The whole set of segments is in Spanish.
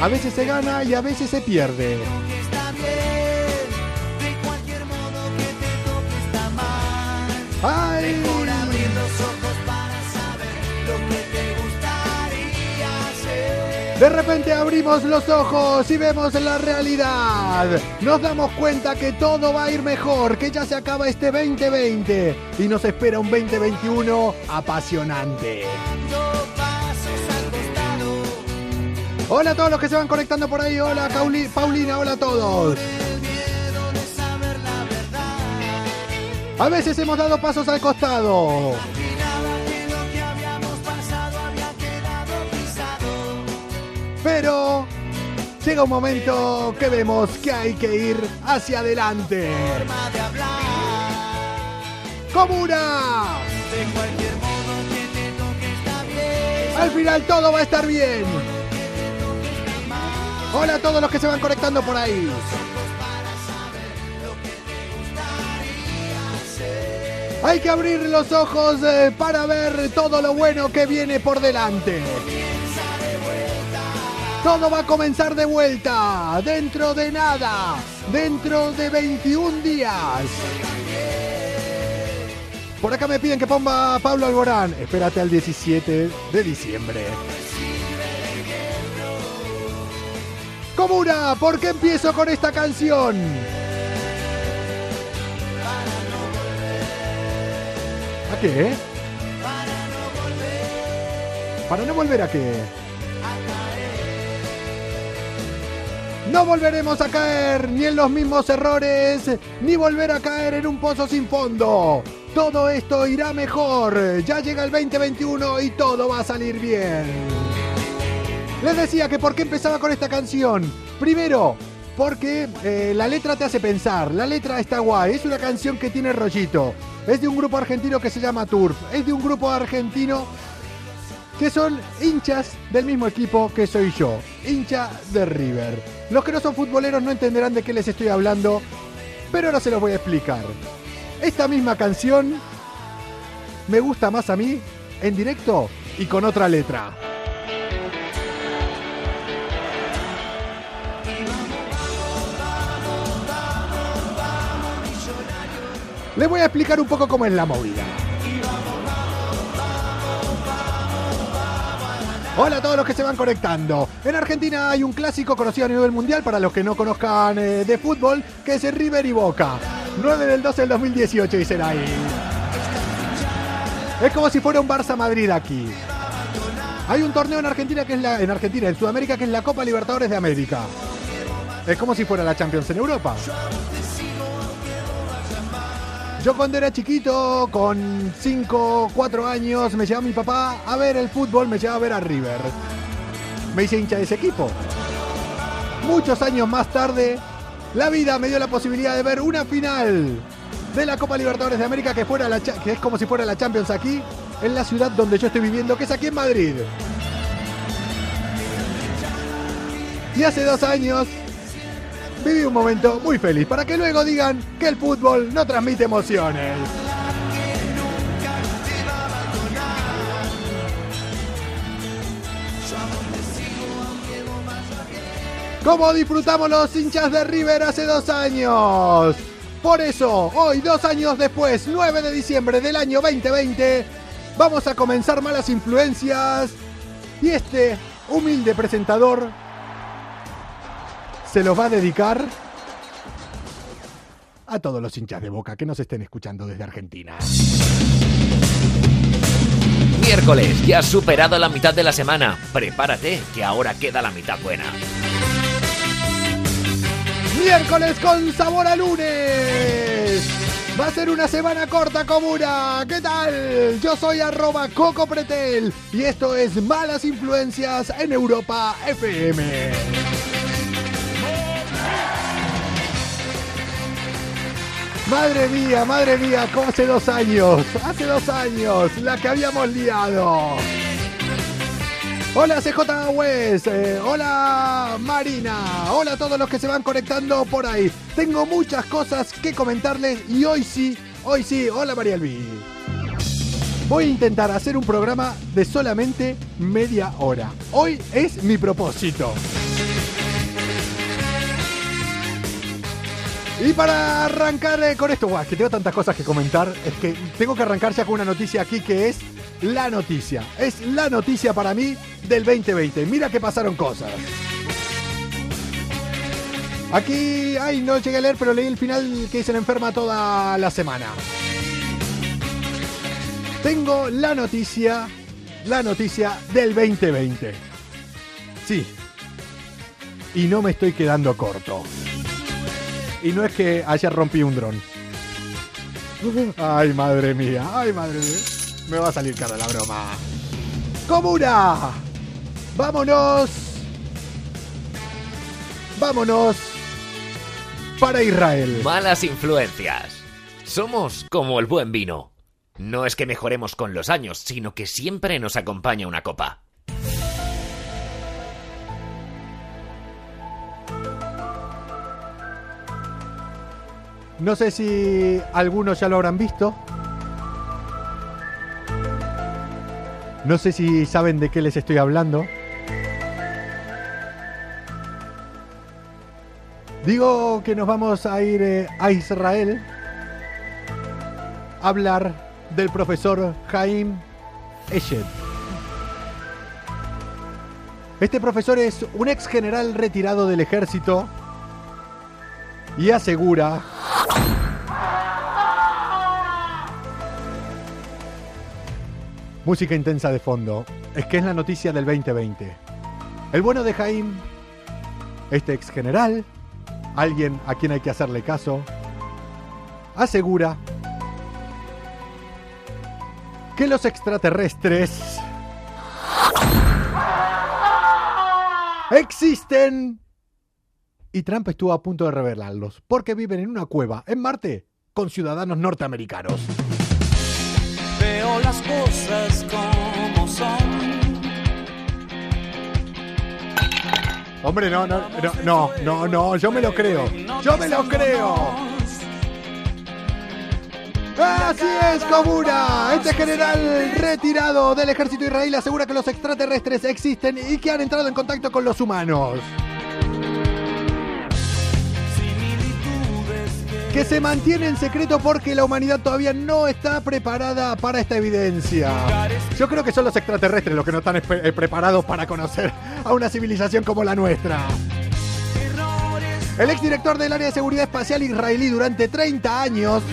A veces se gana y a veces se pierde. ¡Ay! De repente abrimos los ojos y vemos la realidad. Nos damos cuenta que todo va a ir mejor, que ya se acaba este 2020 y nos espera un 2021 apasionante. Hola a todos los que se van conectando por ahí. Hola Paulina, hola a todos. A veces hemos dado pasos al costado. Pero llega un momento que vemos que hay que ir hacia adelante. ¡Comuna! Al final todo va a estar bien. Hola a todos los que se van conectando por ahí. Hay que abrir los ojos eh, para ver todo lo bueno que viene por delante. Todo va a comenzar de vuelta, dentro de nada, dentro de 21 días. Por acá me piden que ponga Pablo Alborán. Espérate al 17 de diciembre. Comuna, ¿por qué empiezo con esta canción? ¿A qué? ¿Para no volver a qué? No volveremos a caer ni en los mismos errores, ni volver a caer en un pozo sin fondo. Todo esto irá mejor. Ya llega el 2021 y todo va a salir bien. Les decía que por qué empezaba con esta canción. Primero, porque eh, la letra te hace pensar. La letra está guay. Es una canción que tiene rollito. Es de un grupo argentino que se llama Turf. Es de un grupo argentino que son hinchas del mismo equipo que soy yo, hincha de River. Los que no son futboleros no entenderán de qué les estoy hablando, pero ahora se los voy a explicar. Esta misma canción me gusta más a mí en directo y con otra letra. Les voy a explicar un poco cómo es la movida. Hola a todos los que se van conectando. En Argentina hay un clásico conocido a nivel mundial para los que no conozcan eh, de fútbol, que es el River y Boca. 9 del 12 del 2018 dicen ahí. Es como si fuera un Barça Madrid aquí. Hay un torneo en Argentina que es la en Argentina, en Sudamérica que es la Copa Libertadores de América. Es como si fuera la Champions en Europa. Yo cuando era chiquito, con 5, 4 años, me llevaba mi papá a ver el fútbol, me llevaba a ver a River. Me hice hincha de ese equipo. Muchos años más tarde, la vida me dio la posibilidad de ver una final de la Copa Libertadores de América que, fuera la, que es como si fuera la Champions aquí, en la ciudad donde yo estoy viviendo, que es aquí en Madrid. Y hace dos años viví un momento muy feliz para que luego digan que el fútbol no transmite emociones. ¿Cómo disfrutamos los hinchas de River hace dos años? Por eso, hoy, dos años después, 9 de diciembre del año 2020, vamos a comenzar Malas Influencias. Y este humilde presentador se los va a dedicar a todos los hinchas de boca que nos estén escuchando desde Argentina. Miércoles, ya has superado la mitad de la semana. Prepárate, que ahora queda la mitad buena. Miércoles con sabor a lunes. Va a ser una semana corta comuna. ¿Qué tal? Yo soy arroba Coco Pretel y esto es Malas Influencias en Europa FM. Madre mía, madre mía, como hace dos años, hace dos años, la que habíamos liado. Hola CJ West, eh, hola Marina, hola a todos los que se van conectando por ahí. Tengo muchas cosas que comentarles y hoy sí, hoy sí, hola María Elvi. Voy a intentar hacer un programa de solamente media hora. Hoy es mi propósito. Y para arrancar eh, con esto, guau, que tengo tantas cosas que comentar, es que tengo que arrancar ya con una noticia aquí que es la noticia. Es la noticia para mí del 2020. Mira que pasaron cosas. Aquí, ay, no llegué a leer, pero leí el final que dice la enferma toda la semana. Tengo la noticia, la noticia del 2020. Sí. Y no me estoy quedando corto. Y no es que haya rompí un dron. Ay, madre mía, ay, madre mía. Me va a salir cara la broma. ¡Comuna! ¡Vámonos! ¡Vámonos! Para Israel. Malas influencias. Somos como el buen vino. No es que mejoremos con los años, sino que siempre nos acompaña una copa. No sé si algunos ya lo habrán visto. No sé si saben de qué les estoy hablando. Digo que nos vamos a ir eh, a Israel a hablar del profesor Jaim Eshed. Este profesor es un ex general retirado del ejército y asegura Música intensa de fondo. Es que es la noticia del 2020. El bueno de Jaime, este ex general, alguien a quien hay que hacerle caso, asegura que los extraterrestres existen y Trump estuvo a punto de revelarlos porque viven en una cueva en Marte con ciudadanos norteamericanos. Veo las cosas como son. Hombre, no, no, no, no, no, no, yo me lo creo. Yo me lo creo. Así es, Comuna. Este general retirado del ejército israelí asegura que los extraterrestres existen y que han entrado en contacto con los humanos. Que se mantiene en secreto porque la humanidad todavía no está preparada para esta evidencia. Yo creo que son los extraterrestres los que no están eh, preparados para conocer a una civilización como la nuestra. El exdirector del área de seguridad espacial israelí durante 30 años,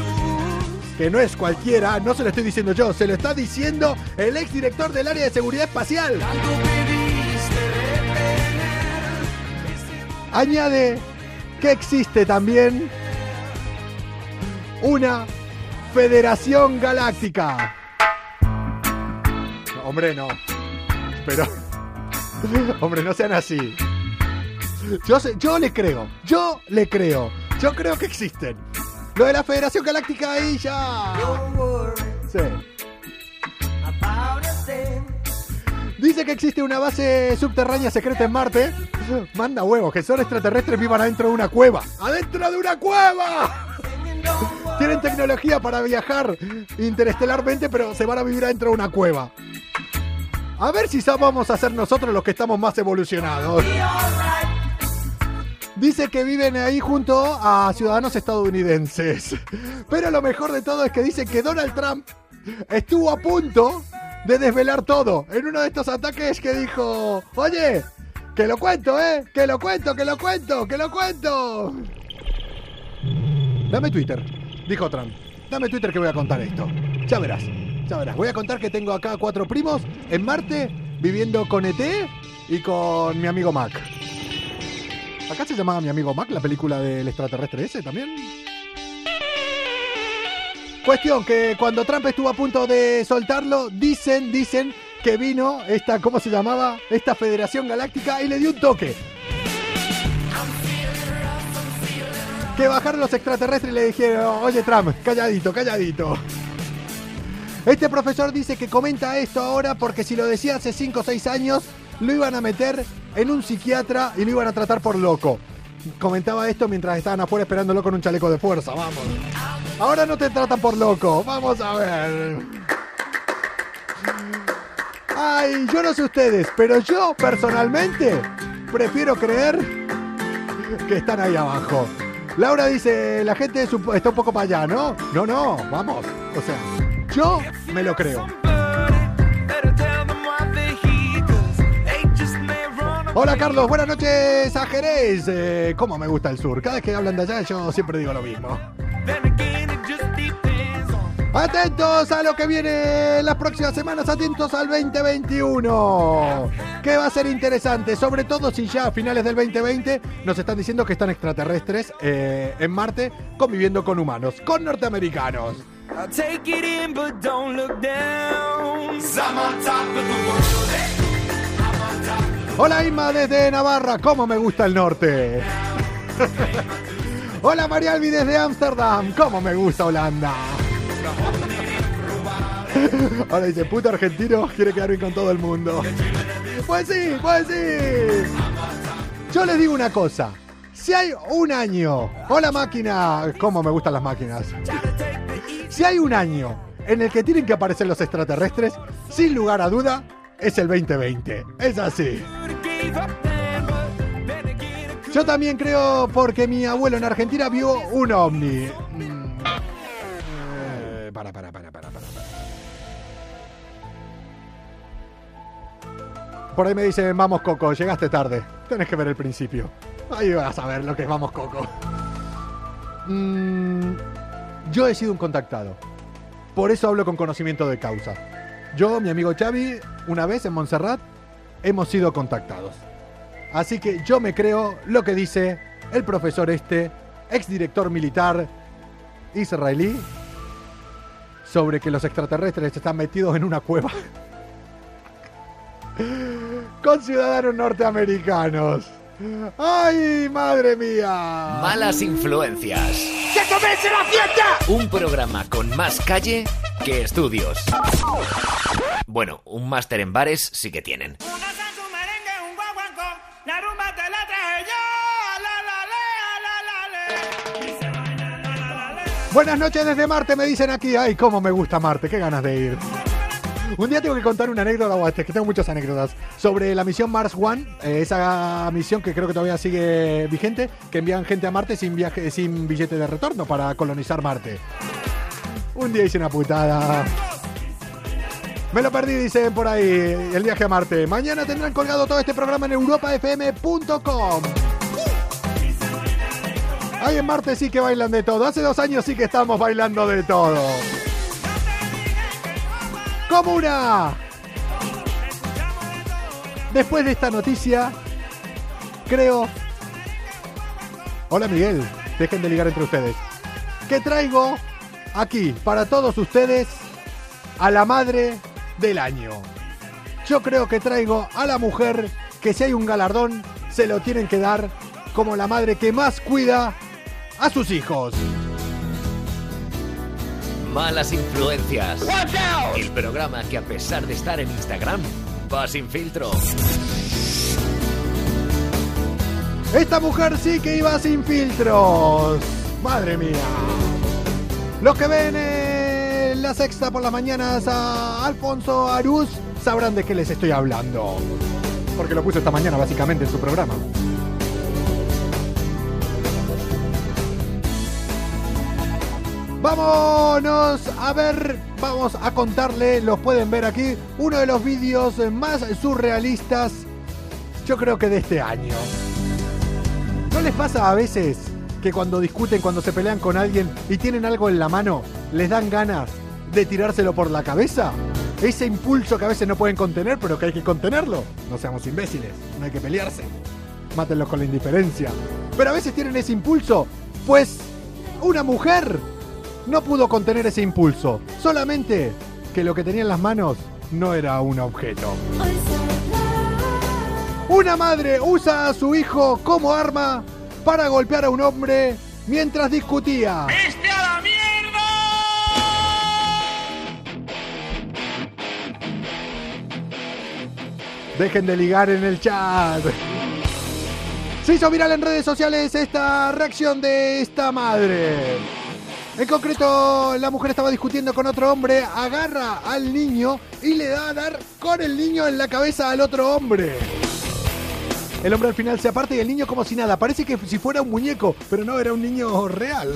que no es cualquiera, no se lo estoy diciendo yo, se lo está diciendo el exdirector del área de seguridad espacial. Añade que existe también una Federación Galáctica. Hombre, no. Pero. Hombre, no sean así. Yo, yo le creo. Yo le creo. Yo creo que existen. Lo de la Federación Galáctica ahí ya. Sí. Dice que existe una base subterránea secreta en Marte. Manda huevos, que son extraterrestres vivan adentro de una cueva. ¡Adentro de una cueva! Tienen tecnología para viajar interestelarmente, pero se van a vivir adentro de una cueva. A ver si vamos a ser nosotros los que estamos más evolucionados. Dice que viven ahí junto a ciudadanos estadounidenses. Pero lo mejor de todo es que dice que Donald Trump estuvo a punto de desvelar todo en uno de estos ataques que dijo, oye, que lo cuento, ¿eh? Que lo cuento, que lo cuento, que lo cuento. Dame Twitter, dijo Trump. Dame Twitter que voy a contar esto. Ya verás, ya verás. Voy a contar que tengo acá cuatro primos en Marte viviendo con ET y con mi amigo Mac. ¿Acá se llamaba mi amigo Mac la película del extraterrestre ese también? Cuestión que cuando Trump estuvo a punto de soltarlo, dicen, dicen que vino esta, ¿cómo se llamaba? Esta Federación Galáctica y le dio un toque. Que bajaron los extraterrestres y le dijeron, oye Trump, calladito, calladito. Este profesor dice que comenta esto ahora porque si lo decía hace 5 o 6 años, lo iban a meter en un psiquiatra y lo iban a tratar por loco. Comentaba esto mientras estaban afuera esperándolo con un chaleco de fuerza, vamos. Ahora no te tratan por loco, vamos a ver. Ay, yo no sé ustedes, pero yo personalmente prefiero creer que están ahí abajo. Laura dice, la gente es un- está un poco para allá, ¿no? No, no, vamos. O sea, yo me lo creo. Hola Carlos, buenas noches a Jerez. Eh, ¿Cómo me gusta el sur? Cada vez que hablan de allá yo siempre digo lo mismo. Atentos a lo que viene las próximas semanas, atentos al 2021, que va a ser interesante, sobre todo si ya a finales del 2020 nos están diciendo que están extraterrestres eh, en Marte conviviendo con humanos, con norteamericanos. Hola Inma desde Navarra, ¿cómo me gusta el norte? Hola Marialvi desde Ámsterdam, ¿cómo me gusta Holanda? Ahora dice, puto argentino quiere quedar bien con todo el mundo. Pues sí, pues sí. Yo les digo una cosa. Si hay un año, hola máquina, cómo me gustan las máquinas. Si hay un año en el que tienen que aparecer los extraterrestres, sin lugar a duda, es el 2020. Es así. Yo también creo porque mi abuelo en Argentina vio un ovni. Para, para, para, para, para. Por ahí me dicen, vamos Coco, llegaste tarde. Tenés que ver el principio. Ahí vas a ver lo que es vamos Coco. Mm, yo he sido un contactado. Por eso hablo con conocimiento de causa. Yo, mi amigo Xavi, una vez en Montserrat, hemos sido contactados. Así que yo me creo lo que dice el profesor este, exdirector militar israelí, sobre que los extraterrestres están metidos en una cueva con ciudadanos norteamericanos. ¡Ay, madre mía! Malas influencias. ¡Que comience la fiesta! Un programa con más calle que estudios. Bueno, un máster en bares sí que tienen. Buenas noches desde Marte, me dicen aquí. Ay, cómo me gusta Marte, qué ganas de ir. Un día tengo que contar una anécdota, o este, que tengo muchas anécdotas, sobre la misión Mars One, eh, esa misión que creo que todavía sigue vigente, que envían gente a Marte sin viaje, sin billete de retorno para colonizar Marte. Un día hice una putada. Me lo perdí, dicen por ahí, el viaje a Marte. Mañana tendrán colgado todo este programa en europafm.com. Ahí en Marte sí que bailan de todo. Hace dos años sí que estamos bailando de todo. Comuna. Después de esta noticia, creo... Hola Miguel, dejen de ligar entre ustedes. Que traigo aquí para todos ustedes a la madre del año. Yo creo que traigo a la mujer que si hay un galardón se lo tienen que dar como la madre que más cuida a sus hijos. Malas influencias. El programa que a pesar de estar en Instagram va sin filtro. Esta mujer sí que iba sin filtros. Madre mía. Los que ven en la sexta por las mañanas a Alfonso Arús sabrán de qué les estoy hablando. Porque lo puso esta mañana básicamente en su programa. Vámonos a ver, vamos a contarle, los pueden ver aquí, uno de los vídeos más surrealistas, yo creo que de este año. ¿No les pasa a veces que cuando discuten, cuando se pelean con alguien y tienen algo en la mano, les dan ganas de tirárselo por la cabeza? Ese impulso que a veces no pueden contener, pero que hay que contenerlo. No seamos imbéciles, no hay que pelearse. Mátenlos con la indiferencia. Pero a veces tienen ese impulso, pues una mujer no pudo contener ese impulso. Solamente que lo que tenía en las manos no era un objeto. Una madre usa a su hijo como arma para golpear a un hombre mientras discutía. ¡Este a la mierda! Dejen de ligar en el chat. Se hizo viral en redes sociales esta reacción de esta madre. En concreto, la mujer estaba discutiendo con otro hombre, agarra al niño y le da a dar con el niño en la cabeza al otro hombre. El hombre al final se aparta y el niño como si nada. Parece que si fuera un muñeco, pero no, era un niño real.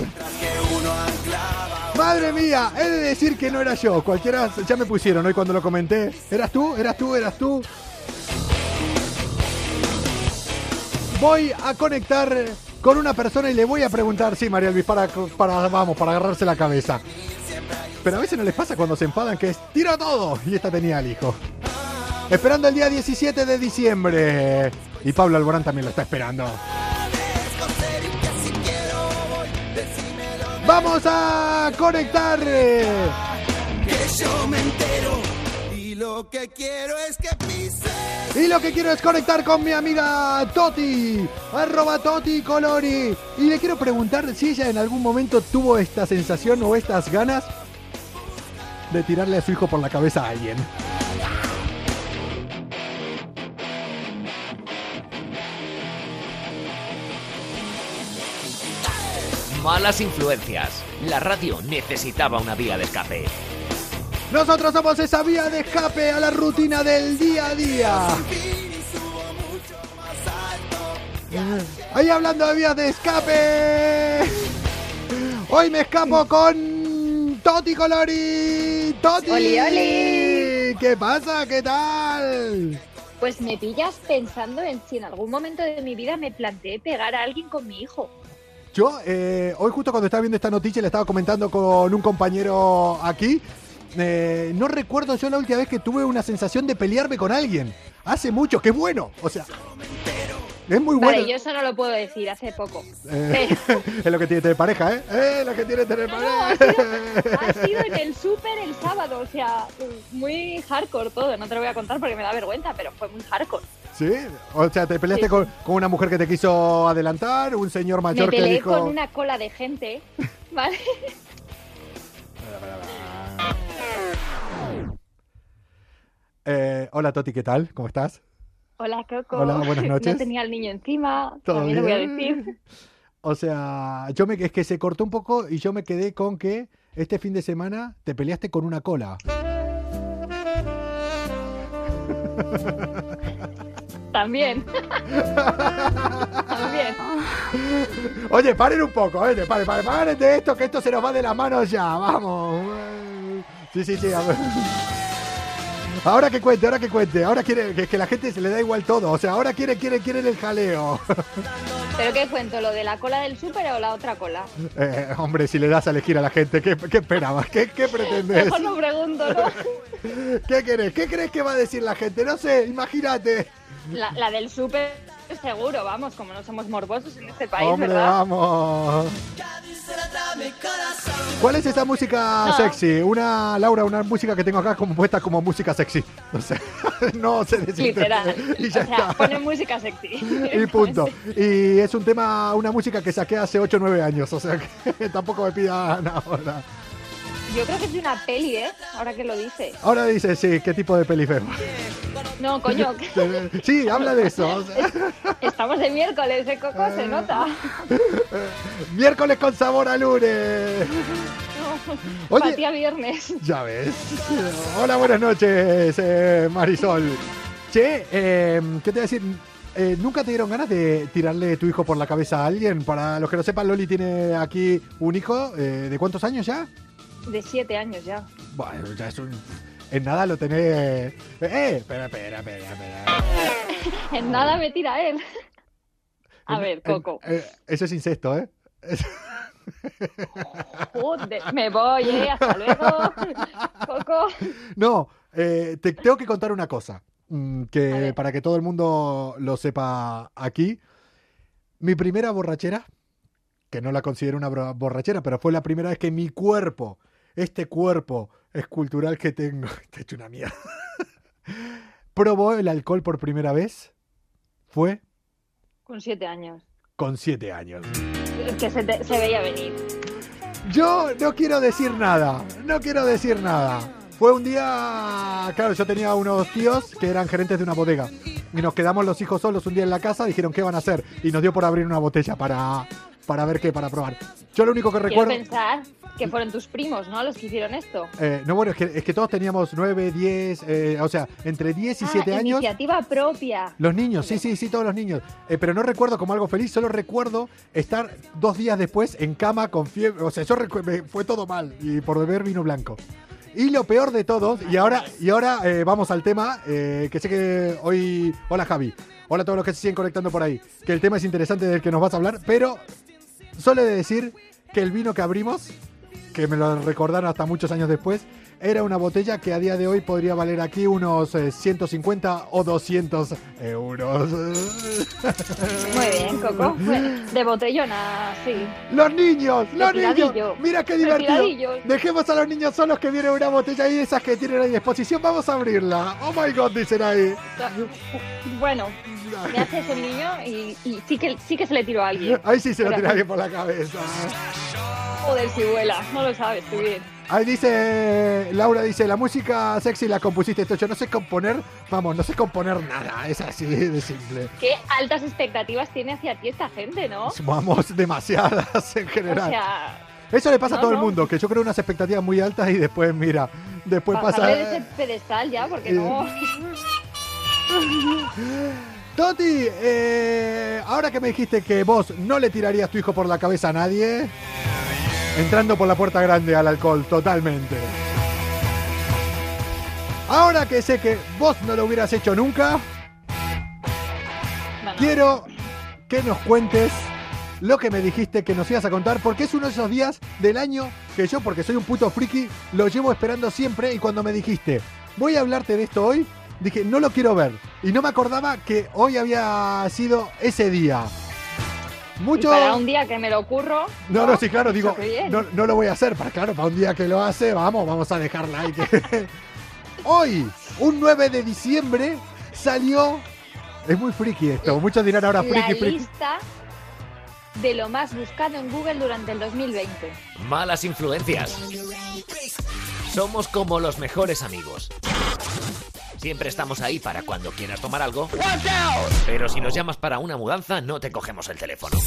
Madre mía, he de decir que no era yo. Cualquiera ya me pusieron hoy cuando lo comenté. ¿Eras tú? ¿Eras tú? ¿Eras tú? Voy a conectar con una persona y le voy a preguntar, sí, María Luis, para, vamos, para agarrarse la cabeza. Pero a veces no les pasa cuando se enfadan que es tiro todo. Y esta tenía al hijo. Esperando el día 17 de diciembre. Y Pablo Alborán también lo está esperando. Vamos a conectar. Que yo me entero y lo que quiero es que. Y lo que quiero es conectar con mi amiga Toti, arroba Toti Colori. Y le quiero preguntar si ella en algún momento tuvo esta sensación o estas ganas de tirarle a su hijo por la cabeza a alguien. Malas influencias. La radio necesitaba una vía de escape. Nosotros somos esa vía de escape a la rutina del día a día. Ahí hablando de vías de escape. Hoy me escapo con Toti Colori. Toti. Oli, oli. ¿Qué pasa? ¿Qué tal? Pues me pillas pensando en si en algún momento de mi vida me planteé pegar a alguien con mi hijo. Yo, eh, hoy justo cuando estaba viendo esta noticia, le estaba comentando con un compañero aquí. Eh, no recuerdo yo la última vez que tuve una sensación de pelearme con alguien. Hace mucho, qué bueno. O sea, es muy bueno. Vale, yo eso no lo puedo decir, hace poco. Eh, es lo que tiene tener pareja, ¿eh? Es lo que tiene tener No, ha pareja. sido, ha sido en el súper el sábado, o sea, muy hardcore todo. No te lo voy a contar porque me da vergüenza, pero fue muy hardcore. ¿Sí? O sea, te peleaste Sí. con, con una mujer que te quiso adelantar, un señor Me mayor que peleé dijo... con una cola de gente, ¿vale? Eh, hola Toti, ¿qué tal? ¿Cómo estás? Hola, Coco. Hola, buenas noches. No tenía al niño encima, ¿Todo también lo voy a decir. O sea, yo me, es que se cortó un poco y yo me quedé con que este fin de semana te peleaste con una cola. También. también. Oye, paren un poco, oye, paren, paren, paren de esto, que esto se nos va de la mano ya, vamos. Sí, sí, sí, a ver. Ahora que cuente, ahora que cuente, ahora quiere que, que la gente se le da igual todo, o sea, ahora quiere, quiere, quieren el jaleo. ¿Pero qué cuento? ¿Lo de la cola del súper o la otra cola? Eh, hombre, si le das a elegir a la gente, ¿qué, qué esperabas? ¿Qué, qué pretendes? Mejor no pregunto, ¿no? ¿Qué querés? ¿Qué crees que va a decir la gente? No sé, imagínate. La, la del súper seguro, vamos, como no somos morbosos en este país, Hombre, ¿verdad? vamos. ¿Cuál es esa música No. sexy? Una, Laura, una música que tengo acá como puesta como música sexy. No sé, no sé decirte. Literal. Y ya o sea, está. pone música sexy. Y punto. Y es un tema, una música que saqué hace 8 o 9 años, o sea que tampoco me pidan ahora. Yo creo que es de una peli, ¿eh? Ahora que lo dice. Ahora dice, sí, ¿qué tipo de peli vemos? No, coño, Sí, habla de eso. estamos de miércoles, ¿eh, Coco? Se nota. miércoles con sabor a lunes. Oye. Para ti a viernes. Ya ves. Hola, buenas noches, eh, Marisol. Che, eh, ¿qué te voy a decir? Eh, ¿Nunca te dieron ganas de tirarle tu hijo por la cabeza a alguien? Para los que no sepan, Loli tiene aquí un hijo. eh, ¿De cuántos años ya? De siete años ya. Bueno, ya es un... En nada lo tenés... Eh, espera, espera, espera, espera. En nada me tira él. A En- ver, en- Coco. eh, eso es incesto, ¿eh? Joder, me voy, ¿eh? Hasta luego. Coco. No, eh, te tengo que contar una cosa. mm, Que para que todo el mundo lo sepa aquí. Mi primera borrachera, que no la considero una borrachera, pero fue la primera vez que mi cuerpo, este cuerpo escultural que tengo, está hecho una mierda, probó el alcohol por primera vez, fue Con siete años. con siete años. Que se, te- se veía venir. Yo no quiero decir nada, no quiero decir nada. Fue un día, claro, yo tenía unos tíos que eran gerentes de una bodega y nos quedamos los hijos solos un día en la casa, dijeron qué van a hacer y nos dio por abrir una botella para para ver qué, para probar. Yo lo único que Quiero recuerdo... pensar que fueron tus primos, ¿no? Los que hicieron esto. Eh, no, bueno, es que, es que todos teníamos 9, 10, eh, o sea, entre 10 y 7 ah, años. Iniciativa propia. Los niños, sí, sí, sí, todos los niños. Eh, pero no recuerdo como algo feliz, solo recuerdo estar dos días después en cama con fiebre. O sea, yo me- fue todo mal y por beber vino blanco. Y lo peor de todo, y ahora, y ahora eh, vamos al tema, eh, que sé que hoy... Hola Javi, hola a todos los que se siguen conectando por ahí, que el tema es interesante del que nos vas a hablar, pero solo he de decir que el vino que abrimos, que me lo recordaron hasta muchos años después, era una botella que a día de hoy podría valer aquí unos eh, 150 o 200 euros. Muy bien, Coco. De botellona, sí. ¡Los niños! ¡Los niños! ¡Mira qué divertido! Dejemos a los niños solos que viene una botella ahí de esas que tienen ahí a disposición. Vamos a abrirla. ¡Oh my god! Dicen ahí. Bueno, me hace eso el niño y, y sí, que, sí que se le tiró a alguien. Ahí sí se lo tira alguien por la cabeza. Joder, si vuela. No lo sabes, tú bien. Ahí dice, Laura dice, la música sexy la compusiste esto. Yo no sé componer, vamos, no sé componer nada. Es así de simple. Qué altas expectativas tiene hacia ti esta gente, ¿no? Vamos, demasiadas en O general. sea, Eso le pasa a no, todo el no. mundo, que yo creo unas expectativas muy altas y después, mira, después pasa... bajarle de ese pedestal ya, porque no. Toti, eh, ahora que me dijiste que vos no le tirarías tu hijo por la cabeza a nadie, entrando por la puerta grande al alcohol, totalmente. Ahora que sé que vos no lo hubieras hecho nunca, Bueno, quiero que nos cuentes lo que me dijiste que nos ibas a contar, porque es uno de esos días del año que yo, porque soy un puto friki, lo llevo esperando siempre y cuando me dijiste, voy a hablarte de esto hoy, dije, no lo quiero ver. Y no me acordaba que hoy había sido ese día. y Mucho... para un día que me lo ocurro. No, no, sí, claro, digo, no, no lo voy a hacer, para claro, para un día que lo hace, vamos, vamos a dejar like. Hoy, un 9 de diciembre, salió... Es muy friki esto, muchos dirán ahora la friki, friki. lista de lo más buscado en Google durante el 2020. Malas influencias. Somos como los mejores amigos. Siempre estamos ahí para cuando quieras tomar algo. Pero si nos llamas para una mudanza, no te cogemos el teléfono.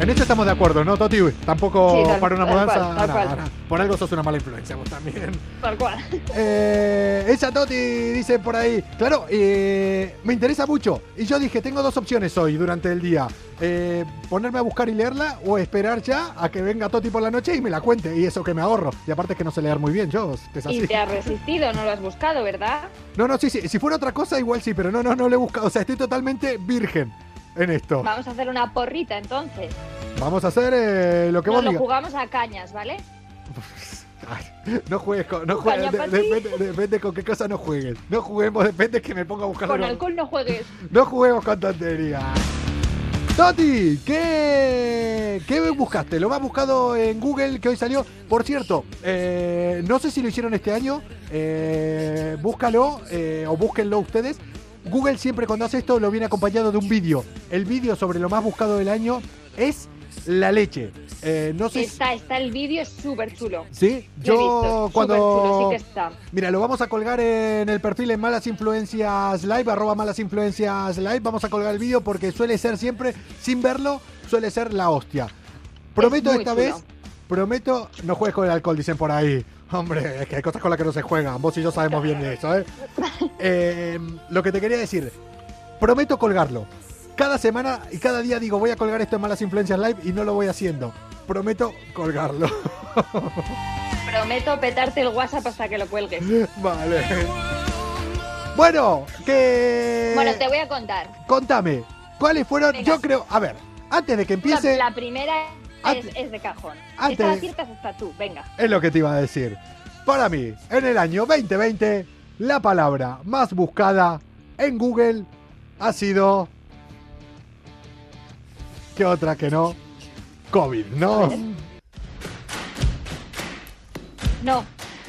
En eso estamos de acuerdo, ¿no, Toti? Tampoco Sí, tal- para una tal mudanza. cual, tal cual. no. Por algo sos una mala influencia vos también. Tal cual. Eh, esa Toti dice por ahí. Claro, eh, me interesa mucho. Y yo dije, tengo dos opciones hoy durante el día. Eh, ponerme a buscar y leerla o esperar ya a que venga Toti por la noche y me la cuente. Y eso que me ahorro. Y aparte es que no sé leer muy bien yo. Es así. Y te has resistido, no lo has buscado, ¿verdad? No, no, sí, sí. Si fuera otra cosa, igual sí, pero no, no, no le he buscado. O sea, estoy totalmente virgen en esto. Vamos a hacer una porrita entonces. Vamos a hacer eh, lo que Nos vos lo digas. jugamos a cañas, ¿vale? Ay, no juegues con. No juegues, de- depende, depende con qué cosa no juegues. No juguemos, depende que me ponga a buscar. Con algo. alcohol no juegues. No juguemos con tonterías. Toti, ¿qué, ¿qué buscaste? Lo más buscado en Google que hoy salió. Por cierto, eh, no sé si lo hicieron este año. eh, búscalo eh, o búsquenlo ustedes. Google siempre cuando hace esto lo viene acompañado de un vídeo. El vídeo sobre lo más buscado del año es la leche. Eh, no sé si- Está, está el vídeo, es súper chulo. Sí, yo visto, cuando... superchulo, sí que está. Mira, lo vamos a colgar en el perfil en Malas Influencias Live, arroba Malas Influencias Live. Vamos a colgar el vídeo porque suele ser siempre, sin verlo, suele ser la hostia. Prometo esta chulo. vez, prometo, no juegues con el alcohol, dicen por ahí. Hombre, es que hay cosas con las que no se juegan. Vos y yo sabemos bien de eso, ¿eh? Eh, Lo que te quería decir, prometo colgarlo. Cada semana y cada día digo, voy a colgar esto en Malas Influencias Live y no lo voy haciendo. Prometo colgarlo. Prometo petarte el WhatsApp hasta que lo cuelgues. Vale. Bueno, que. Bueno, te voy a contar. Contame, ¿cuáles fueron? Venga. Yo creo. A ver, antes de que empiece, la primera es, Antes- es de cajón. antes- Esta la aciertas hasta tú, venga. es lo que te iba a decir. Para mí, en el año 2020, la palabra más buscada en Google ha sido. ¿Qué otra que no? COVID, ¿no? No,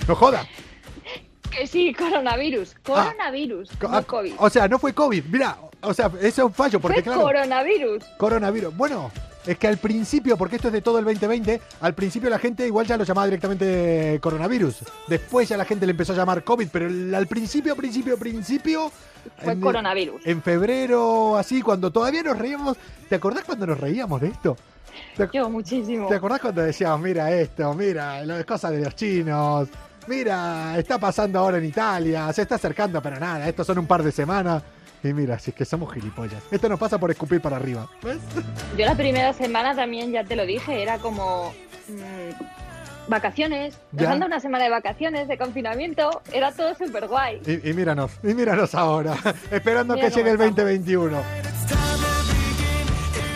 No jodas. que sí, coronavirus. Coronavirus, Co- no ah, COVID. O sea, no fue COVID. Mira, o sea, eso es un fallo porque Fue claro. coronavirus. Coronavirus. Bueno, es que al principio, porque esto es de todo el 2020, al principio la gente igual ya lo llamaba directamente coronavirus. Después ya la gente le empezó a llamar COVID, pero el- al principio, principio, principio... Fue en- coronavirus. En febrero, así, cuando todavía nos reíamos... ¿Te acordás cuando nos reíamos de esto? ¿Te, Yo muchísimo. te acordás cuando decíamos, mira esto, mira, las cosas de los chinos, mira, está pasando ahora en Italia, se está acercando, pero nada, estos son un par de semanas. Y mira, si es que somos gilipollas. Esto nos pasa por escupir para arriba. ¿Ves? Yo la primera semana también, ya te lo dije, era como mm, vacaciones. Nos dado una semana de vacaciones, de confinamiento. Era todo súper guay. Y, y míranos, y míranos ahora, esperando Mira que llegue el cómo estamos. 2021.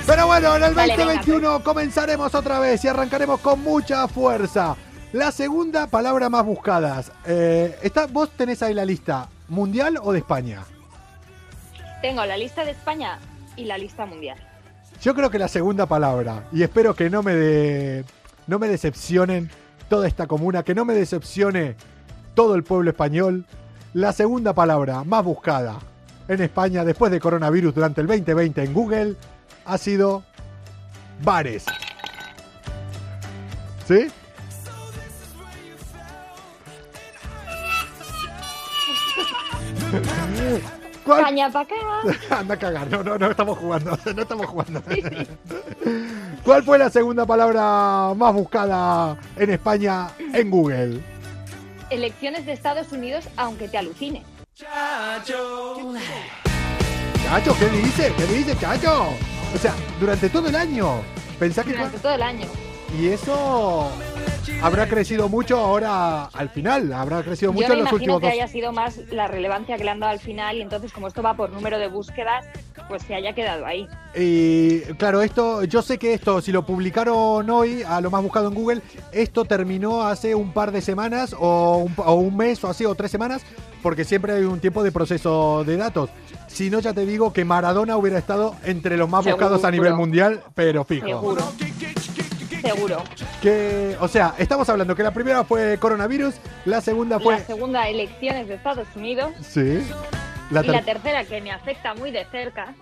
Pero bueno, en el Vale, venga, 2021 comenzaremos otra vez y arrancaremos con mucha fuerza. La segunda palabra más buscadas. Eh, está, ¿Vos tenés ahí la lista mundial o de España? Tengo la lista de España y la lista mundial. Yo creo que la segunda palabra, y espero que no me, de, no me decepcionen toda esta comuna, que no me decepcione todo el pueblo español, la segunda palabra más buscada en España después de coronavirus durante el 2020 en Google ha sido bares. ¿Sí? ¿Cuál? Caña para acá. Anda a cagar, no, no, no estamos jugando, no estamos jugando. ¿Cuál fue la segunda palabra más buscada en España en Google? Elecciones de Estados Unidos, aunque te alucine. Chacho, ¿qué dice? ¿Qué dice, Chacho? O sea, durante todo el año. Pensá que... Durante todo el año. Y eso habrá crecido mucho ahora al final, habrá crecido mucho Yo me en los últimos que dos. haya sido más la relevancia que le han dado al final y entonces como esto va por número de búsquedas, pues se haya quedado ahí. Y claro, esto, yo sé que esto, si lo publicaron hoy a lo más buscado en Google, esto terminó hace un par de semanas o un, o un mes o así, o tres semanas, porque siempre hay un tiempo de proceso de datos. Si no, ya te digo que Maradona hubiera estado entre los más Seguro. buscados a nivel mundial, pero fijo. Seguro. Seguro. Que, o sea, estamos hablando que la primera fue coronavirus, la segunda fue... La segunda, elecciones de Estados Unidos. Sí. La y la ter- tercera, que me afecta muy de cerca,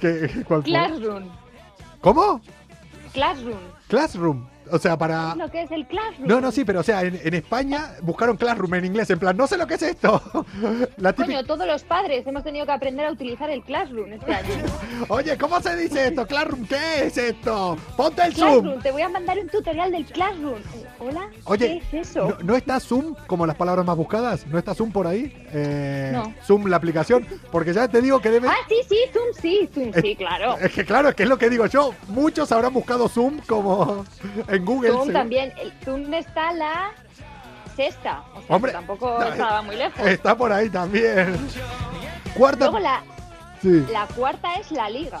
que- ¿cuál fue? Classroom. ¿Cómo? Classroom. Classroom. O sea, para... ¿Sabes lo que es el Classroom? No, no, sí, pero o sea, en, en España buscaron Classroom en inglés, en plan, no sé lo que es esto. La típica- Coño, todos los padres hemos tenido que aprender a utilizar el Classroom este año. Oye, ¿cómo se dice esto? Classroom, ¿qué es esto? Ponte el Classroom, Zoom. te voy a mandar un tutorial del Classroom. ¿Hola? Oye, ¿qué es eso? ¿no, no está Zoom como las palabras más buscadas? ¿No está Zoom por ahí? Eh, No. Zoom, la aplicación, porque ya te digo que debe... Ah, sí, sí, Zoom, sí, Zoom, sí, claro. Es que claro, es que es lo que digo yo. Muchos habrán buscado Zoom como en Google. Zoom también. El Zoom está la sexta. O sea, Hombre, tampoco no, estaba muy lejos. Está por ahí también. Cuarta. Luego la, Sí. la cuarta es la liga.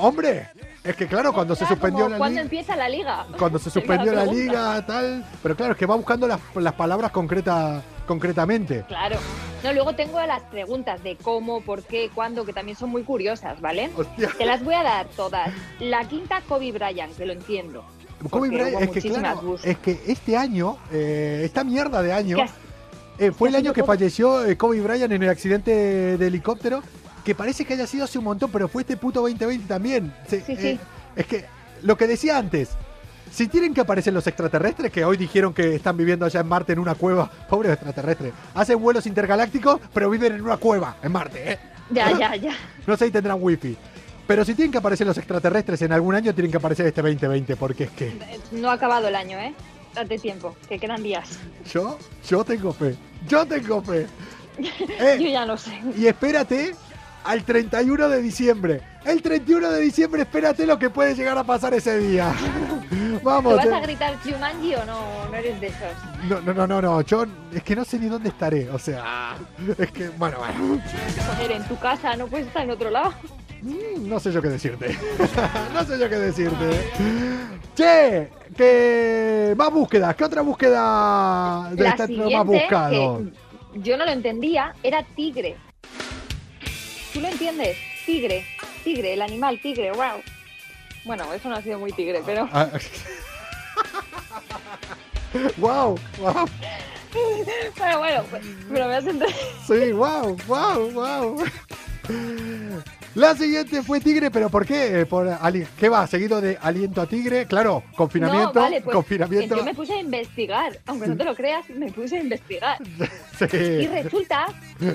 Hombre, es que claro, cuando se suspendió la ¿Cuándo liga. empieza la liga? Cuando se suspendió la liga, tal. Pero claro, es que va buscando las, las palabras concreta, concretamente. Claro. No, luego tengo las preguntas de cómo, por qué, cuándo, que también son muy curiosas, ¿vale? Hostia. Te las voy a dar todas. La quinta, Kobe Bryant, que lo entiendo. Kobe Bryant, es que muchísimas claro, búsquedas. es que este año, eh, esta mierda de año, eh, fue el año que falleció eh, Kobe Bryant en el accidente de helicóptero, que parece que haya sido hace un montón, pero fue este puto 2020 también. Se- Sí, sí. Es que lo que decía antes, si tienen que aparecer los extraterrestres, que hoy dijeron que están viviendo allá en Marte en una cueva, pobres extraterrestres, hacen vuelos intergalácticos, pero viven en una cueva en Marte, ¿eh? Ya, ya, ya. No sé si tendrán wifi. Pero si tienen que aparecer los extraterrestres en algún año, tienen que aparecer este 2020, porque es que No ha acabado el año, ¿eh? Date tiempo, que quedan días. yo, yo tengo fe. Yo tengo fe. Yo Eh, ya no sé. y espérate al 31 de diciembre. El 31 de diciembre, espérate lo que puede llegar a pasar ese día. ¿Te Vamos. vas eh. a gritar Jumanji o no? No eres de esos. No, no, no, no, no. Yo es que no sé ni dónde estaré. O sea, es que, bueno, bueno. Joder, en tu casa, no puedes estar en otro lado. Mm, No sé yo qué decirte. no sé yo qué decirte. Che, que más búsquedas. ¿Qué otra búsqueda de La este más buscado? que yo no lo entendía, era tigre. ¿Tú lo entiendes? Tigre, tigre, el animal tigre, wow. Bueno, eso no ha sido muy tigre, pero wow, wow. bueno, bueno, pero me has entendido. Sí, wow, wow, wow. La siguiente fue tigre, pero ¿por qué? Eh, Por ali- ¿Qué va? ¿Seguido de aliento a tigre? Claro, confinamiento, no, vale, pues, confinamiento. Yo me puse a investigar, aunque no te lo creas, me puse a investigar. Y resulta,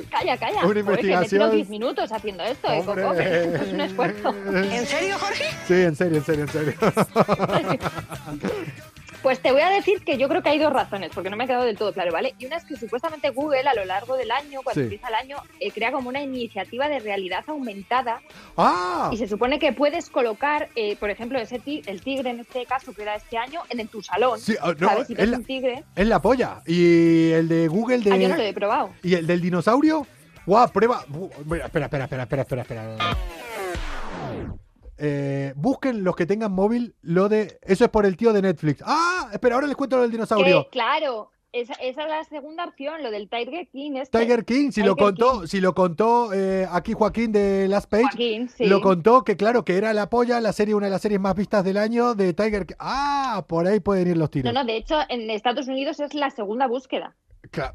calla, calla, Una joder, que me investigación. tiro 10 minutos haciendo esto, eh, Coco, que es un esfuerzo. ¿En serio, Jorge? Sí, en serio, en serio, en serio. Pues te voy a decir que yo creo que hay dos razones, porque no me ha quedado del todo claro, ¿vale? Y una es que supuestamente Google a lo largo del año, cuando Sí. empieza el año, eh, crea como una iniciativa de realidad aumentada ¡Ah! y se supone que puedes colocar, eh, por ejemplo, ese ti- el tigre en este caso que era este año, en, el- tu salón, Sí, ah, no, ¿sabes? Si es la- un tigre... Es la polla. Y el de Google de. Ah, yo no lo he probado. ¿Y el del dinosaurio? ¡Guau! Prueba. Espera, espera, espera, espera, espera, espera. Eh, busquen los que tengan móvil lo de. Eso es por el tío de Netflix. ¡Ah! Espera, ahora les cuento lo del dinosaurio. Claro, esa, esa es la segunda opción, lo del Tiger King. Este. Tiger King, si lo contó, King. si lo contó eh, aquí Joaquín de Last Page, Joaquín, sí. lo contó que claro, que era la polla, la serie, una de las series más vistas del año de Tiger King. Ah, por ahí pueden ir los tiros. No, no, de hecho, en Estados Unidos es la segunda búsqueda. Cla-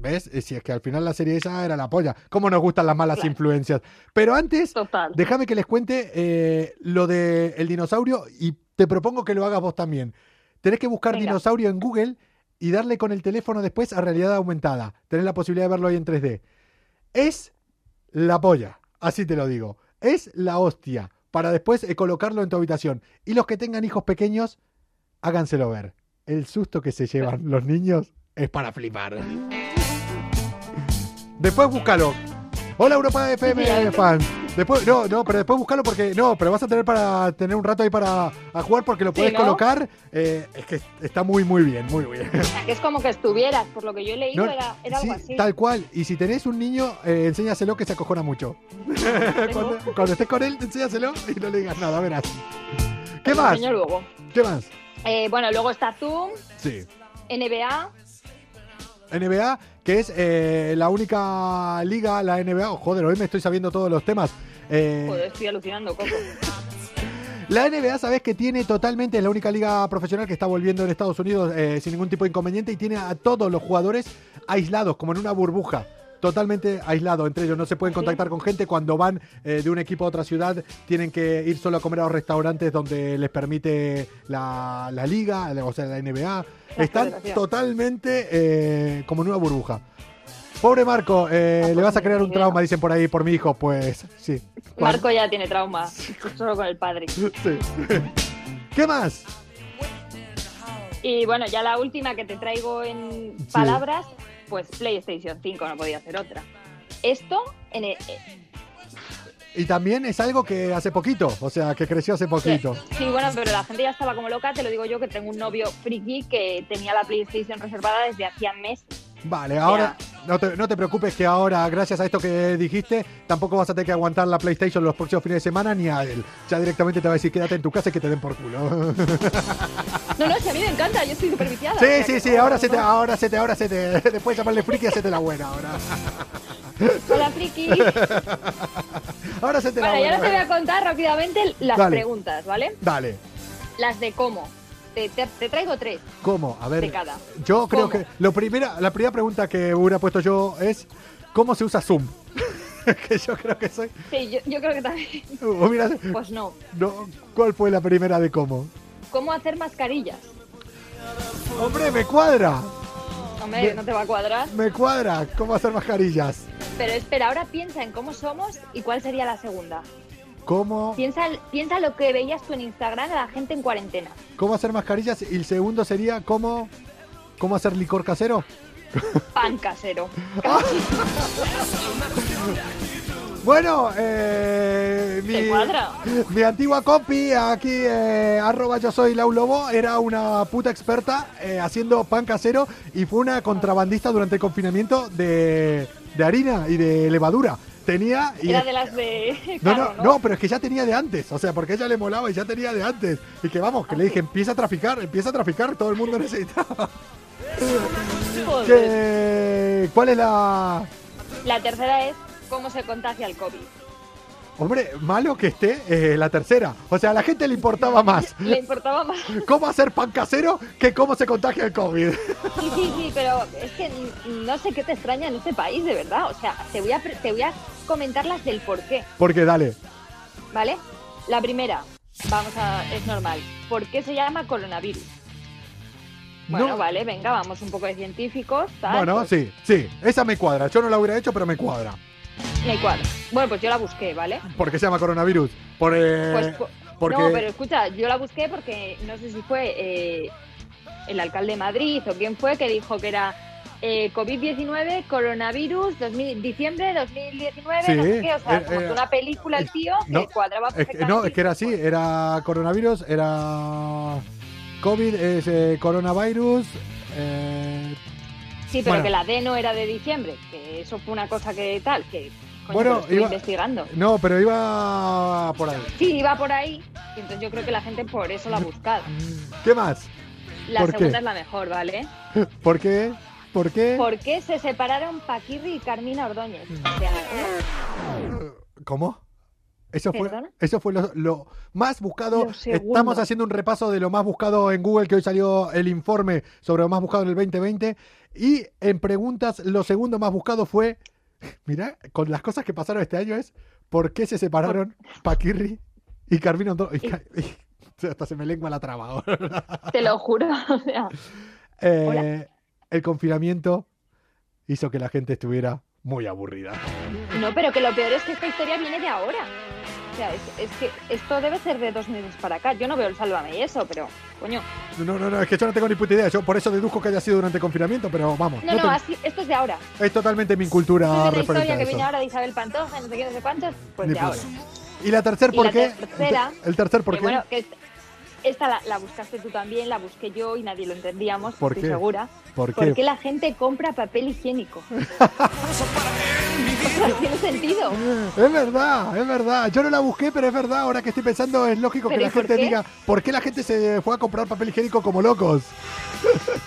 ¿Ves? Eh, Si es que al final la serie esa era la polla. ¿Cómo nos gustan las malas Claro. influencias? Pero antes, Total. déjame que les cuente eh, lo del el dinosaurio y te propongo que lo hagas vos también. Tenés que buscar Venga. dinosaurio en Google y darle con el teléfono después a realidad aumentada. Tenés la posibilidad de verlo ahí en 3D. Es la polla, así te lo digo. Es la hostia para después eh, colocarlo en tu habitación. Y los que tengan hijos pequeños, háganselo ver. El susto que se llevan los niños es para flipar. Después búscalo. Hola Europa FM fans. Después, no, no, pero después búscalo porque no, pero vas a tener para tener un rato ahí para a jugar porque lo Sí, puedes ¿no? colocar. eh, es que está muy, muy bien, muy bien. Es como que estuvieras, por lo que yo he leído, No, era, era sí, algo así. tal cual. Y si tenés un niño, eh, enséñaselo que se acojona mucho. cuando, cuando estés con él, enséñaselo y no le digas nada, verás. ¿Qué Te lo más? luego. ¿Qué más? Eh, bueno, luego está Zoom, Sí. NBA. NBA, que es eh, la única liga, la NBA. Oh, joder, hoy me estoy sabiendo todos los temas. Eh, Joder, estoy alucinando, Coco. La NBA, sabes que tiene totalmente, es la única liga profesional que está volviendo en Estados Unidos eh, sin ningún tipo de inconveniente y tiene a todos los jugadores aislados, como en una burbuja. Totalmente aislado entre ellos, no se pueden contactar con gente. Cuando van eh, de un equipo a otra ciudad, tienen que ir solo a comer a los restaurantes donde les permite la, la liga, o sea, la NBA. La Están totalmente eh, como en una burbuja. Pobre Marco, eh, Ah, le vas a crear un trauma, dicen por ahí, por mi hijo. Pues sí. Marco ya tiene trauma, solo con el padre. Sí. ¿Qué más? Y bueno, ya la última que te traigo en palabras, pues PlayStation 5, no podía ser otra. Esto, en el- eh, Y también es algo que hace poquito, o sea, que creció hace poquito. Sí, bueno, pero la gente ya estaba como loca, te lo digo yo, que tengo un novio friki que tenía la PlayStation reservada desde hacía meses. Vale, ahora no te, no te preocupes que ahora, gracias a esto que dijiste, tampoco vas a tener que aguantar la PlayStation los próximos fines de semana ni a él. Ya directamente te va a decir quédate en tu casa y que te den por culo. No, no, si a mí me encanta, yo estoy súper viciada. o sí, sea sí, sí, no, ahora se te, no. ahora se te, ahora se te. Después de llamarle friki, hacete la buena ahora. Hola, friki. Ahora se te la Vale, y buena. ahora te voy a contar rápidamente las Dale. preguntas, ¿vale? Dale. Las de cómo. Te, te- te traigo tres. ¿Cómo? A ver. De cada. Yo creo ¿Cómo? que lo primera, la primera pregunta que hubiera puesto yo es ¿cómo se usa Zoom? que yo creo que soy. Sí, yo, yo creo que también. Hubiera- Pues no. no, ¿Cuál fue la primera de cómo? ¿Cómo hacer mascarillas? Hombre, me cuadra. Hombre, Me- no te va a cuadrar. Me cuadra. ¿Cómo hacer mascarillas? Pero espera, ahora piensa en cómo somos y cuál sería la segunda. ¿Cómo, Piensa, piensa lo que veías tú en Instagram a la gente en cuarentena. cómo hacer mascarillas? Y el segundo sería ¿cómo, cómo hacer licor casero? Pan casero. Bueno, eh, ¿Te mi, mi antigua compi, aquí, eh, arroba yo soy Lau Lobo, era una puta experta eh, haciendo pan casero y fue una contrabandista durante el confinamiento de, de harina y de levadura. Tenía... Y Era de las de. No, no, no, pero es que ya tenía de antes, o sea, porque a ella le molaba y ya tenía de antes. Y que vamos, que le dije, empieza a traficar, empieza a traficar, todo el mundo necesitaba. ¿Cuál es la...? La tercera es cómo se contagia el COVID. Hombre, malo que esté eh, la tercera. O sea, a la gente le importaba más Le importaba más. cómo hacer pan casero que cómo se contagia el COVID. Sí, sí, sí, pero es que no sé qué te extraña en este país, de verdad. O sea, te voy a, te voy a comentar las del por qué, Porque dale. ¿vale? La primera, vamos a, es normal. ¿Por qué se llama coronavirus? Bueno, No. vale, venga, vamos un poco de científicos. tal, Bueno, pues, sí, sí. Esa me cuadra. Yo no la hubiera hecho, pero me cuadra. Bueno, pues yo la busqué, ¿vale? ¿Por qué se llama coronavirus? Por, eh, Pues, porque... No, pero escucha, yo la busqué porque no sé si fue eh, el alcalde de Madrid o quién fue que dijo que era eh, COVID-19, coronavirus, 2000, diciembre de 2019, Sí, no sé qué, o sea, eh, como eh, una película el tío no, que cuadraba Es que- perfectamente. no, es que era así. Era coronavirus, era... COVID, es eh, coronavirus... Sí, pero bueno. que la D no era de diciembre, que eso fue una cosa que tal, que coño, Bueno, iba- investigando. No, pero iba por ahí. Sí, iba por ahí, y entonces yo creo que la gente por eso la ha buscado. ¿Qué más? La segunda es la mejor, ¿vale? ¿Por qué? ¿Por qué? ¿Por qué se separaron Paquirri y Carmina Ordóñez? O sea, ¿Cómo? Eso fue, ¿Perdona? eso fue lo, lo más buscado. Lo. Estamos haciendo un repaso de lo más buscado en Google, que hoy salió el informe sobre lo más buscado en el 2020. Y en preguntas, lo segundo más buscado fue, mira, con las cosas que pasaron este año es, ¿por qué se separaron Paquirri y Carmina Ondo- y Ca- y- hasta se me lengua la traba ahora. te lo juro. O sea, Eh, el confinamiento hizo que la gente estuviera muy aburrida. no, pero que lo peor es que esta historia viene de ahora. Sea, es, es que esto debe ser de dos meses para acá. Yo no veo el Sálvame y eso, pero, coño. No, no, no, es que yo no tengo ni puta idea. Yo por eso deduzco que haya sido durante el confinamiento, pero vamos. No, no no, te- así, esto es de ahora. Es totalmente mi cultura es una referente historia a que viene ahora de Isabel Pantoja, no sé qué, no sé cuántos, pues Ni de ahora. Y la tercer Y por la qué? tercera, el tercer por qué? bueno, que esta- la, la buscaste tú también, la busqué yo y nadie lo entendíamos, ¿Por estoy qué? segura. ¿Por ¿Por qué? qué la gente compra papel higiénico? No tiene sentido. Es verdad, es verdad. Yo no la busqué, pero es verdad. Ahora que estoy pensando, es lógico que ¿Pero la gente qué? diga, ¿por qué la gente se fue a comprar papel higiénico como locos?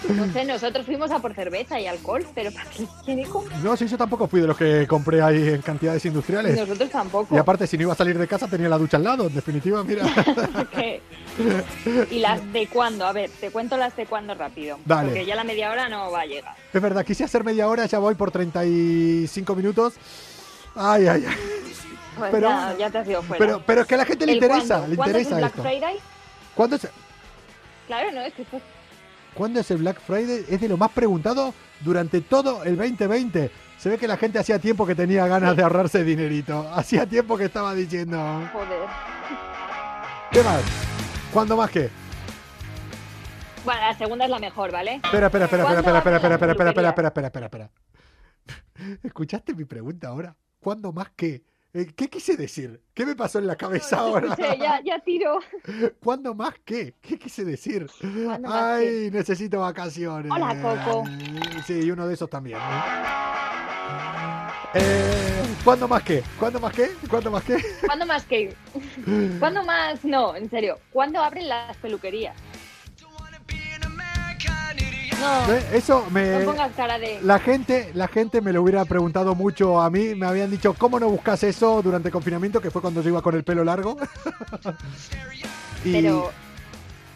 No sé, nosotros fuimos a por cerveza y alcohol, pero papel higiénico, No, sí, yo tampoco fui de los que compré ahí en cantidades industriales. nosotros tampoco. Y aparte, si no iba a salir de casa, tenía la ducha al lado. En definitiva, mira. ¿Y las de cuándo? A ver, te cuento las de cuándo rápido. Dale. Porque ya la media hora no va a llegar. es verdad, quise hacer media hora, ya voy por 35 minutos. Ay, ay, ay. Pues Pero- ya, ya te has ido fuera. Pero, pero es que a la gente le ¿El interesa, cuándo? le ¿Cuándo es interesa el Black esto. Friday? ¿Cuándo es, Claro, no, es que esto- ¿Cuándo es el Black Friday? Es de lo más preguntado durante todo el 2020. Se ve que la gente hacía tiempo que tenía ganas de ahorrarse dinerito. Hacía tiempo que estaba diciendo. Joder. ¿Qué más? ¿Cuándo más qué? Bueno, la segunda es la mejor, ¿vale? Espera, espera, espera, espera, ¿Cuándo espera, espera, espera, espera, espera, espera, espera, espera, espera. ¿Escuchaste mi pregunta ahora? ¿Cuándo más qué? Eh, ¿Qué quise decir? ¿Qué me pasó en la cabeza ahora? Escuché, ya, ya tiro. ¿Cuándo más qué? ¿Qué quise decir? ¿Cuándo más Ay, necesito vacaciones. Hola, Coco. Sí, y uno de esos también. ¿no? Eh, ¿Cuándo más qué? ¿Cuándo más qué? ¿Cuándo más qué? ¿Cuándo más que? ¿Cuándo más? No, en serio. ¿Cuándo abren las peluquerías? No. Eso no me... pongas cara de... La gente, la gente me lo hubiera preguntado mucho a mí, me habían dicho, ¿cómo no buscas eso durante el confinamiento? Que fue cuando yo iba con el pelo largo. y, Pero,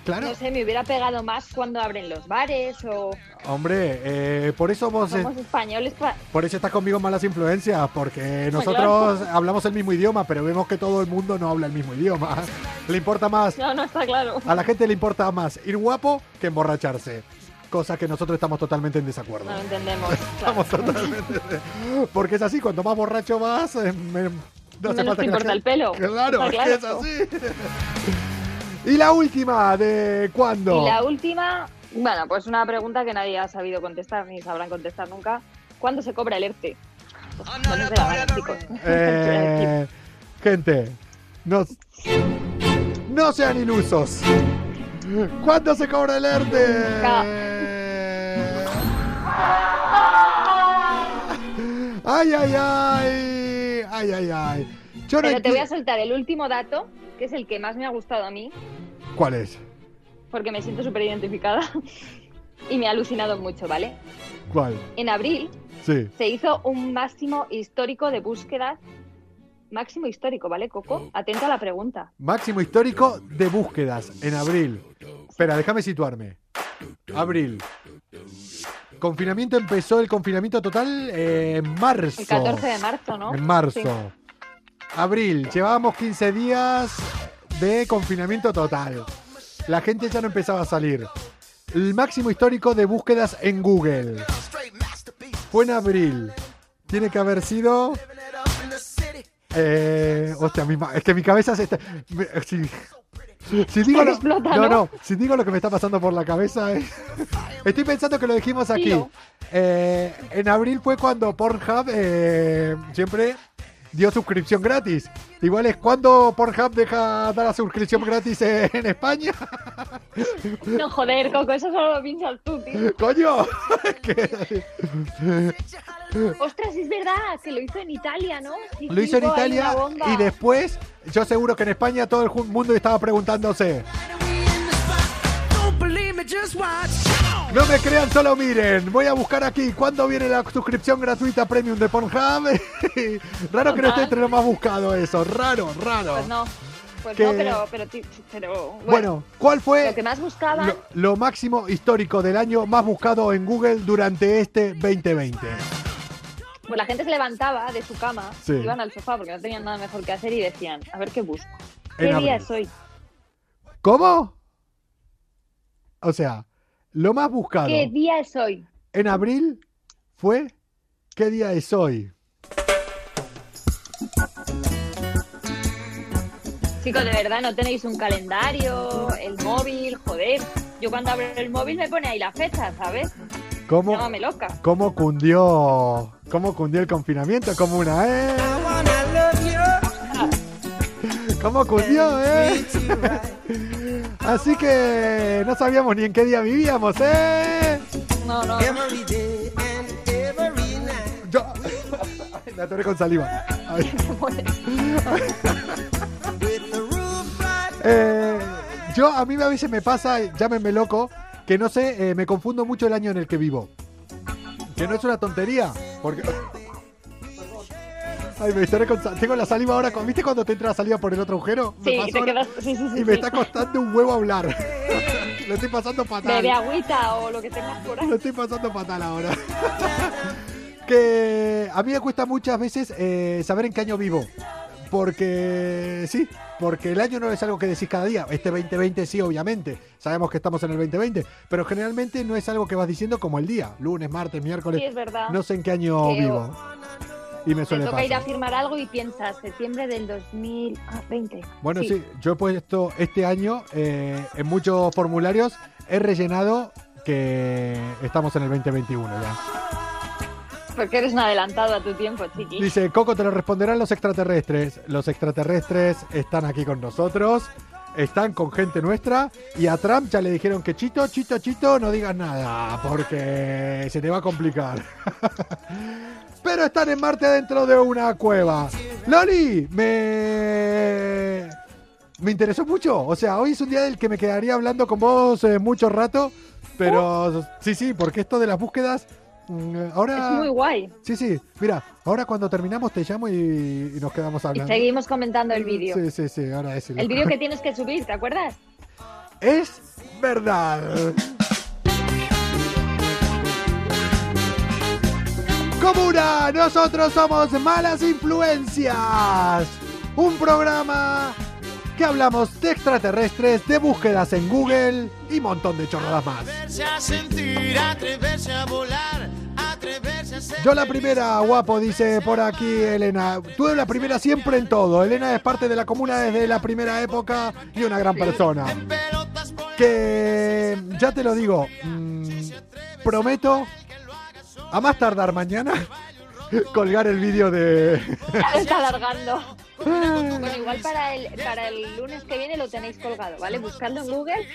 claro, no sé, me hubiera pegado más cuando abren los bares o... hombre, eh, por eso vos, españoles pa- por eso estás conmigo malas influencias, porque Pues nosotros hablamos el mismo idioma, pero vemos que todo el mundo no habla el mismo idioma. Le importa más, No, no está claro. a la gente le importa más ir guapo que emborracharse. Cosa que nosotros estamos totalmente en desacuerdo. No lo entendemos. claro. Estamos totalmente. Porque es así, cuanto más borracho vas, eh, me- no hace Menos falta te importa el pelo. Claro, Está es claro. así. y la última, ¿de cuándo? Y la última, bueno, pues una pregunta que nadie ha sabido contestar ni sabrán contestar nunca. ¿Cuándo se cobra el ERTE? Pues, ¿Dónde se la gana, chicos? Eh, gente, no, no sean ilusos. ¿Cuándo se cobra el ERTE? Ay, ay, ay. Ay, ay, ay. Yo no Pero te voy a soltar el último dato, que es el que más me ha gustado a mí, ¿Cuál es? porque me siento súper identificada y me ha alucinado mucho, ¿vale? ¿Cuál? En abril Sí. se hizo un máximo histórico de búsquedas. Máximo histórico, ¿vale, Coco? Atento a la pregunta. Máximo histórico de búsquedas en abril. Espera, déjame situarme. Abril. confinamiento empezó el confinamiento total eh, en marzo. El 14 de marzo, ¿no? En marzo. Sí. Abril, llevábamos 15 días de confinamiento total. La gente ya no empezaba a salir. El máximo histórico de búsquedas en Google. Fue en abril. Tiene que haber sido. Eh, hostia, mi es que mi cabeza se está. me- si, si digo lo, Explota, no, ¿no? si digo lo que me está pasando por la cabeza es- Estoy pensando que lo dijimos aquí. Eh, en abril fue cuando Pornhub eh, siempre dio suscripción gratis. Igual es cuando Pornhub deja dar la suscripción gratis en, España. No, joder, Coco, eso solo lo piensas tú, tío. Coño, que- Ostras, es verdad, que lo hizo en Italia, ¿no? Sí, lo hizo en Italia y después yo seguro que en España todo el mundo estaba preguntándose. No me crean, solo miren. Voy a buscar aquí cuándo viene la suscripción gratuita premium de Pornhub. raro que no esté entre lo más buscado eso. Raro, raro. Pues no, pues Que- no, pero, pero, pero bueno, Bueno, ¿cuál fue lo que más buscaban, lo, lo máximo histórico del año más buscado en Google durante este 2020? pues la gente se levantaba de su cama, Sí. iban al sofá porque no tenían nada mejor que hacer y decían, a ver qué busco. En ¿Qué abril. día es hoy? ¿Cómo? O sea, lo más buscado ¿Qué día es hoy? en abril fue ¿qué día es hoy? Chicos, de verdad, no tenéis un calendario, el móvil, joder. Yo cuando abro el móvil me pone ahí la fecha, ¿sabes? ¿Cómo, Llámame loca. cómo cundió cómo cundió el confinamiento como una eh? ¿Cómo cundió, eh? Así que no sabíamos ni en qué día vivíamos, eh. No, no. Every day and every night. Yo me atoré con saliva. Eh, yo a mí a veces me pasa, llámenme loco, que no sé, eh, me confundo mucho el año en el que vivo. Que no es una tontería, porque... Ay, me estaré con Tengo la saliva ahora, con- ¿viste cuando te entra la saliva por el otro agujero? Me Sí, pasó te quedas. Sí, sí, sí. y me está costando un huevo hablar. Lo estoy pasando fatal. Bebe agüita o lo que tengas por ahí. Lo estoy pasando fatal ahora. que a mí me cuesta muchas veces eh, saber en qué año vivo. Porque sí, porque el año no es algo que decís cada día. Este 2020 sí, obviamente. Sabemos que estamos en el 2020. Pero generalmente no es algo que vas diciendo como el día. Lunes, martes, miércoles. Sí, es verdad. No sé en qué año Que- vivo. Y me Te suele toca ir a firmar algo y piensas, septiembre del 2020. Bueno, sí. yo he puesto este año eh, en muchos formularios, he rellenado que estamos en el 2021 ya. Porque eres un adelantado a tu tiempo, chiqui. Dice, Coco, te lo responderán los extraterrestres. Los extraterrestres están aquí con nosotros, están con gente nuestra y a Trump ya le dijeron que Chito, Chito, Chito, no digas nada porque se te va a complicar. Pero están en Marte dentro de una cueva. Loli, me... Me interesó mucho. O sea, hoy es un día del que me quedaría hablando con vos eh, mucho rato. Pero sí, sí, porque esto de las búsquedas... mm, Ahora... Es muy guay. Sí, sí. Mira, ahora cuando terminamos te llamo y, y nos quedamos Y hablando. seguimos comentando el vídeo. Sí, sí, sí, ahora es El vídeo que tienes que subir, ¿te acuerdas? Es verdad. Comuna, nosotros somos Malas Influencias. Un programa que hablamos de extraterrestres, de búsquedas en Google y montón de chorradas más. Atreverse a sentir, atreverse a volar, atreverse a ser Yo la primera, guapo, dice por aquí Elena. Tú eres la primera siempre en todo. Elena es parte de la comuna desde la primera época y una gran persona. Que ya te lo digo, mm, prometo a más tardar mañana colgar el vídeo de... Ya lo está alargando. Bueno, igual para el, para el lunes que viene lo tenéis colgado, ¿vale? Buscadlo en Google.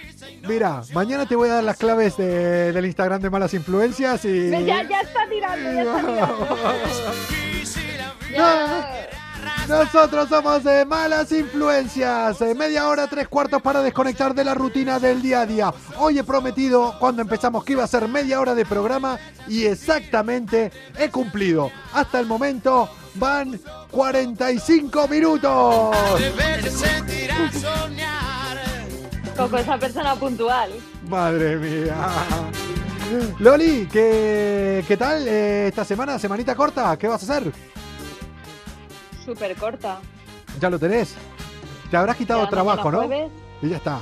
Mira, mañana te voy a dar las claves de- del Instagram de Malas Influencias y... Ya, ya está tirando, ya está tirando. Ya. Nosotros somos de malas influencias. Eh, media hora, tres cuartos para desconectar de la rutina del día a día. Hoy he prometido cuando empezamos que iba a ser media hora de programa y exactamente he cumplido. Hasta el momento van 45 minutos. atreverse a sentir, a soñar. Coco, esa persona puntual. Madre mía. Loli, ¿qué, qué tal eh, esta semana? ¿Semanita corta? ¿Qué vas a hacer? Súper corta. Ya lo tenés. Te habrás quitado Ya, trabajo, ¿no? jueves, Y ya está.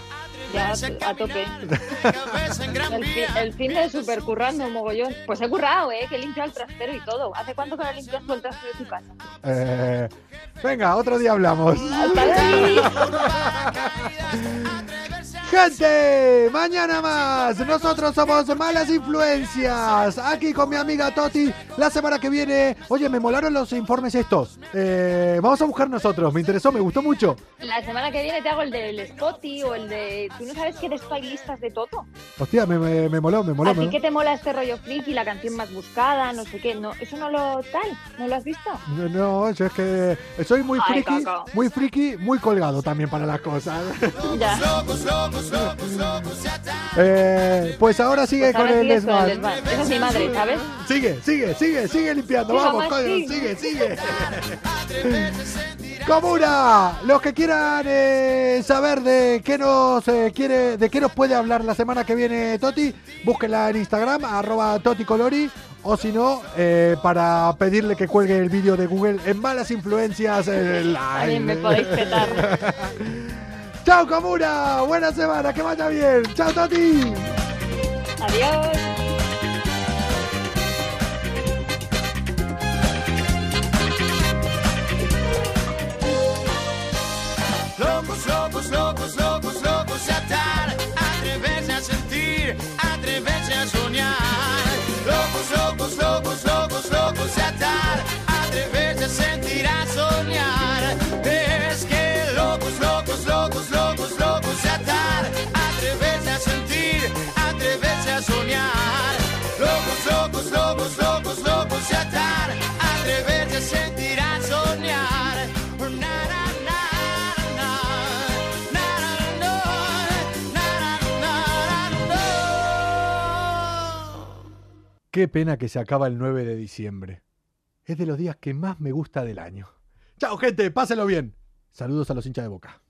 Ya a tope. Gran El, fi- Vía. el fin de súper currando mogollón. Pues he currado, ¿eh? Que he limpiado el trastero y todo. ¿Hace cuánto que no limpias tú el trastero de tu casa? Eh, venga, otro día hablamos. Gente, mañana más. Nosotros somos Malas Influencias. Aquí con mi amiga Toti. La semana que viene. Oye, me molaron los informes estos. Eh, vamos a buscar nosotros. Me interesó, me gustó mucho. La semana que viene te hago el del Spotty o el de... ¿Tú no sabes que eres listas de Toto? Hostia, me, me, me moló, me moló. ¿A ti me- que te mola este rollo friki, la canción más buscada, no sé qué? No, ¿Eso no lo tal? ¿No lo has visto? No, no, yo es que soy muy Ay, friki, Coco. muy friki, muy colgado también para las cosas. Ya. Locos, locos, locos, locos, ya está. Eh, pues ahora sigue Pues con ahora el sigues con el desván. Esa es mi madre, ¿sabes? Sigue, sigue, sigue, sigue limpiando. Vamos, coño, sí. sigue, sigue. Comuna, los que quieran eh, saber de qué nos eh, quiere, de qué nos puede hablar la semana que viene Toti, búsquenla en Instagram, arroba Toticolori, o si no, eh, para pedirle que cuelgue el vídeo de Google en malas influencias. live. También me podéis petar. Chao Comuna, buena semana, que vaya bien. Chao Toti. Adiós. Locos, locos, locos, locos, locos, ya estar. Atreverse a sentir, atreverse a soñar. Qué pena que se acaba el 9 de diciembre. Es de los días que más me gusta del año. Chao gente, pásenlo bien. Saludos a los hinchas de boca.